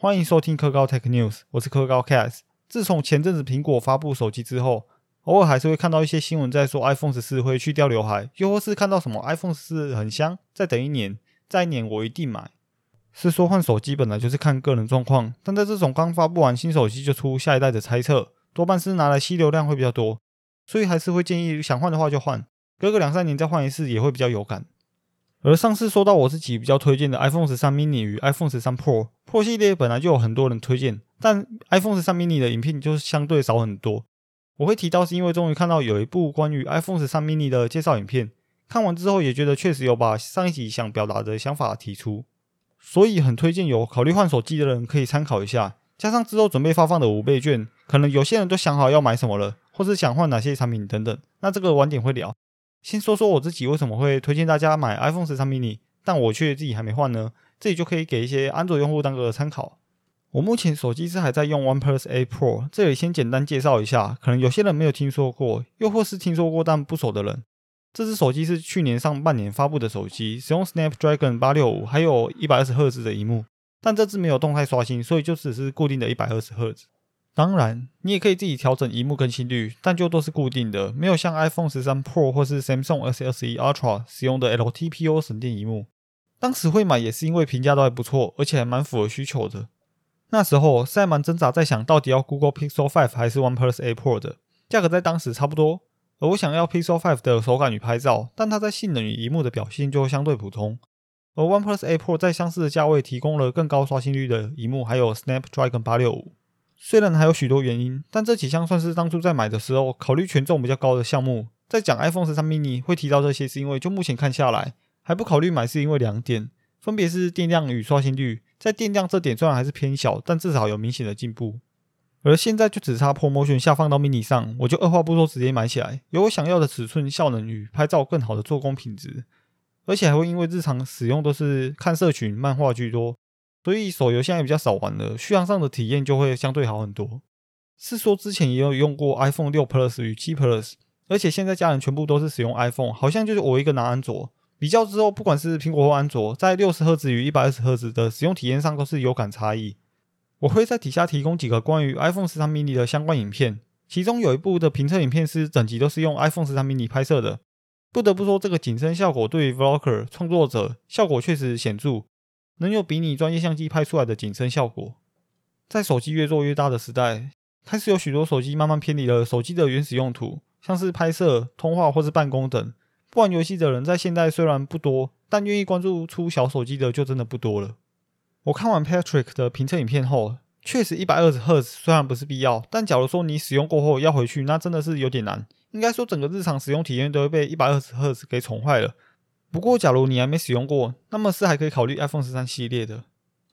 欢迎收听科高 Tech News，我是科高 Cast。自从前阵子苹果发布手机之后，偶尔还是会看到一些新闻在说 iPhone 十四会去掉刘海，又或是看到什么 iPhone 十四很香，再等一年，再一年我一定买。是说换手机本来就是看个人状况，但在这种刚发布完新手机就出下一代的猜测，多半是拿来吸流量会比较多，所以还是会建议想换的话就换，隔个两三年再换一次也会比较有感。而上次说到我自己比较推荐的 iPhone 十三 mini 与 iPhone 十三 Pro，Pro 系列本来就有很多人推荐，但 iPhone 十三 mini 的影片就是相对少很多。我会提到是因为终于看到有一部关于 iPhone 十三 mini 的介绍影片，看完之后也觉得确实有把上一集想表达的想法提出，所以很推荐有考虑换手机的人可以参考一下。加上之后准备发放的五倍券，可能有些人都想好要买什么了，或是想换哪些产品等等，那这个晚点会聊。先说说我自己为什么会推荐大家买 iPhone 十三 mini，但我却自己还没换呢？这里就可以给一些安卓用户当个参考。我目前手机是还在用 OnePlus A Pro，这里先简单介绍一下，可能有些人没有听说过，又或是听说过但不熟的人。这只手机是去年上半年发布的手机，使用 Snapdragon 八六五，还有一百二十赫兹的荧幕，但这只没有动态刷新，所以就只是固定的一百二十赫兹。当然，你也可以自己调整荧幕更新率，但就都是固定的，没有像 iPhone 十三 Pro 或是 Samsung S21 Ultra 使用的 LTPO 省电荧幕。当时会买也是因为评价都还不错，而且还蛮符合需求的。那时候赛蛮挣扎在想到底要 Google Pixel 5还是 OnePlus A Pro 的，价格在当时差不多。而我想要 Pixel 5的手感与拍照，但它在性能与荧幕的表现就相对普通。而 OnePlus A Pro 在相似的价位提供了更高刷新率的荧幕，还有 Snapdragon 八六五。虽然还有许多原因，但这几项算是当初在买的时候考虑权重比较高的项目。在讲 iPhone 十三 mini 会提到这些，是因为就目前看下来，还不考虑买是因为两点，分别是电量与刷新率。在电量这点虽然还是偏小，但至少有明显的进步。而现在就只差 Promotion 下放到 mini 上，我就二话不说直接买起来，有我想要的尺寸、效能与拍照更好的做工品质，而且还会因为日常使用都是看社群、漫画居多。所以手游现在比较少玩了，续航上的体验就会相对好很多。是说之前也有用过 iPhone 六 Plus 与七 Plus，而且现在家人全部都是使用 iPhone，好像就是我一个拿安卓。比较之后，不管是苹果或安卓，在六十赫兹与一百二十赫兹的使用体验上都是有感差异。我会在底下提供几个关于 iPhone 十三 mini 的相关影片，其中有一部的评测影片是整集都是用 iPhone 十三 mini 拍摄的。不得不说，这个景深效果对于 Vlogger 创作者效果确实显著。能有比你专业相机拍出来的景深效果，在手机越做越大的时代，开始有许多手机慢慢偏离了手机的原始用途，像是拍摄、通话或是办公等。不玩游戏的人在现代虽然不多，但愿意关注出小手机的就真的不多了。我看完 Patrick 的评测影片后，确实一百二十赫兹虽然不是必要，但假如说你使用过后要回去，那真的是有点难。应该说整个日常使用体验都会被一百二十赫兹给宠坏了。不过，假如你还没使用过，那么是还可以考虑 iPhone 十三系列的。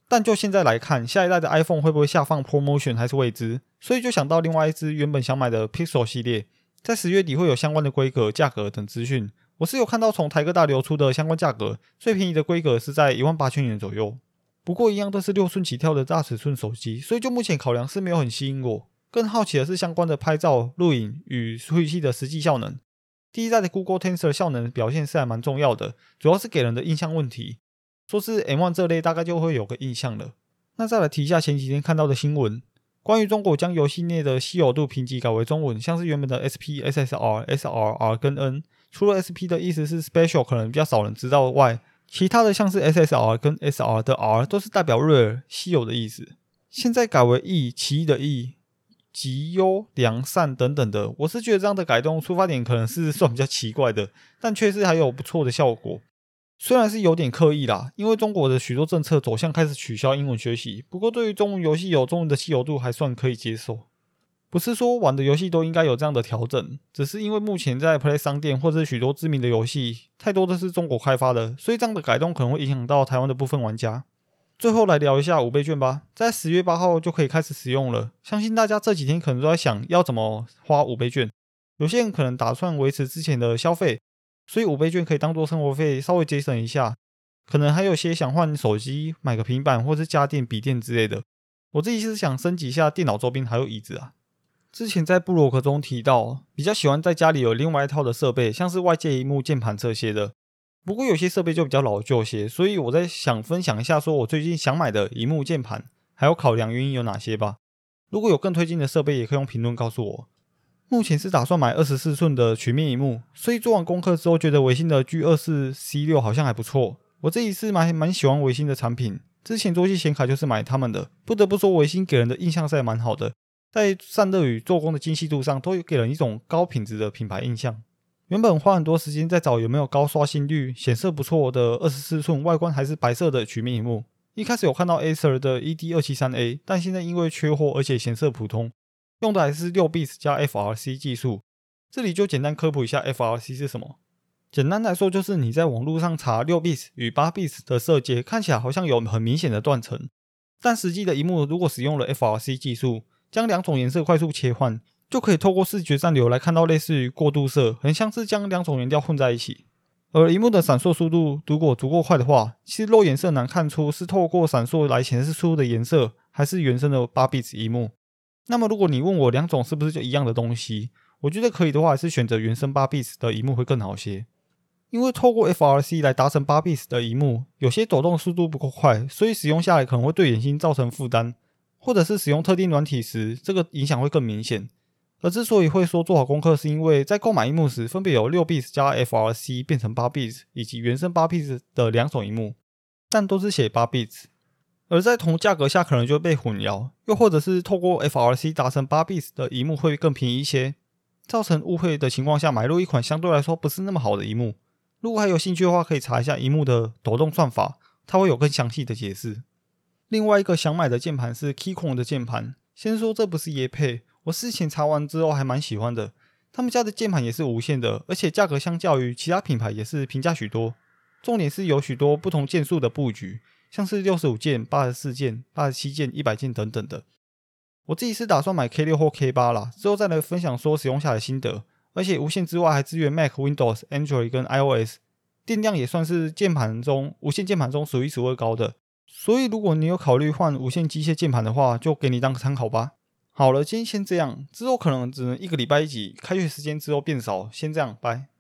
但就现在来看，下一代的 iPhone 会不会下放 Promotion 还是未知，所以就想到另外一支原本想买的 Pixel 系列，在十月底会有相关的规格、价格等资讯。我是有看到从台哥大流出的相关价格，最便宜的规格是在一万八千元左右。不过一样都是六寸起跳的大尺寸手机，所以就目前考量是没有很吸引我。更好奇的是相关的拍照、录影与处理器的实际效能。第一代的 Google Tensor 效能表现是还蛮重要的，主要是给人的印象问题。说是 M1 这类，大概就会有个印象了。那再来提一下前几天看到的新闻，关于中国将游戏内的稀有度评级改为中文，像是原本的 SP、SSR、SR、R 跟 N，除了 SP 的意思是 Special，可能比较少人知道外，其他的像是 SSR 跟 SR 的 R 都是代表 Rare 稀有的意思。现在改为 E 奇异的 E。极优良善等等的，我是觉得这样的改动出发点可能是算比较奇怪的，但确实还有不错的效果。虽然是有点刻意啦，因为中国的许多政策走向开始取消英文学习，不过对于中文游戏有中文的稀有度还算可以接受。不是说玩的游戏都应该有这样的调整，只是因为目前在 Play 商店或者许多知名的游戏太多都是中国开发的，所以这样的改动可能会影响到台湾的部分玩家。最后来聊一下五倍券吧，在十月八号就可以开始使用了。相信大家这几天可能都在想要怎么花五倍券，有些人可能打算维持之前的消费，所以五倍券可以当做生活费稍微节省一下。可能还有些想换手机、买个平板或是家电、笔电之类的。我自己是想升级一下电脑周边还有椅子啊。之前在布洛克中提到，比较喜欢在家里有另外一套的设备，像是外接荧幕、键盘这些的。不过有些设备就比较老旧些，所以我在想分享一下，说我最近想买的荧幕键盘，还有考量原因有哪些吧。如果有更推荐的设备，也可以用评论告诉我。目前是打算买二十四寸的曲面荧幕，所以做完功课之后，觉得微星的 G 二四 C 六好像还不错。我这一次蛮蛮喜欢微星的产品，之前桌机显卡就是买他们的，不得不说微星给人的印象是蛮好的，在散热与做工的精细度上，都有给人一种高品质的品牌印象。原本花很多时间在找有没有高刷新率、显色不错的二十四寸、外观还是白色的曲面荧幕。一开始有看到 Acer 的 ED 二七三 A，但现在因为缺货，而且显色普通。用的还是六 bits 加 FRC 技术，这里就简单科普一下 FRC 是什么。简单来说，就是你在网络上查六 bits 与八 bits 的色阶，看起来好像有很明显的断层，但实际的一幕如果使用了 FRC 技术，将两种颜色快速切换，就可以透过视觉暂留来看到类似于过渡色，很像是将两种颜料混在一起。而荧幕的闪烁速度如果足够快的话，其实肉眼色难看出是透过闪烁来显示出的颜色，还是原生的八 bit 荧幕。那么，如果你问我两种是不是就一样的东西，我觉得可以的话，还是选择原生八 bit 的荧幕会更好些。因为透过 FRC 来达成八 bit 的荧幕，有些抖动速度不够快，所以使用下来可能会对眼睛造成负担，或者是使用特定软体时，这个影响会更明显。而之所以会说做好功课，是因为在购买荧幕时，分别有六 bits 加 FRC 变成八 bits，以及原生八 bits 的两种荧幕，但都是写八 bits。而在同价格下，可能就被混淆，又或者是透过 FRC 达成八 bits 的荧幕会更便宜一些，造成误会的情况下，买入一款相对来说不是那么好的荧幕。如果还有兴趣的话，可以查一下荧幕的抖动算法，它会有更详细的解释。另外一个想买的键盘是 Keychron 的键盘，先说这不是椰配，我事前查完之后还蛮喜欢的。他们家的键盘也是无线的，而且价格相较于其他品牌也是平价许多。重点是有许多不同键数的布局。像是六十五键、八十四键、八十七键、一百键等等的。我自己是打算买 K 六或 K 八啦，之后再来分享说使用下的心得。而且无线之外还支援 Mac、Windows、Android 跟 iOS，电量也算是键盘中无线键盘中数一数二高的。所以如果你有考虑换无线机械键盘的话，就给你当个参考吧。好了，今天先这样，之后可能只能一个礼拜一集，开学时间之后变少，先这样，拜。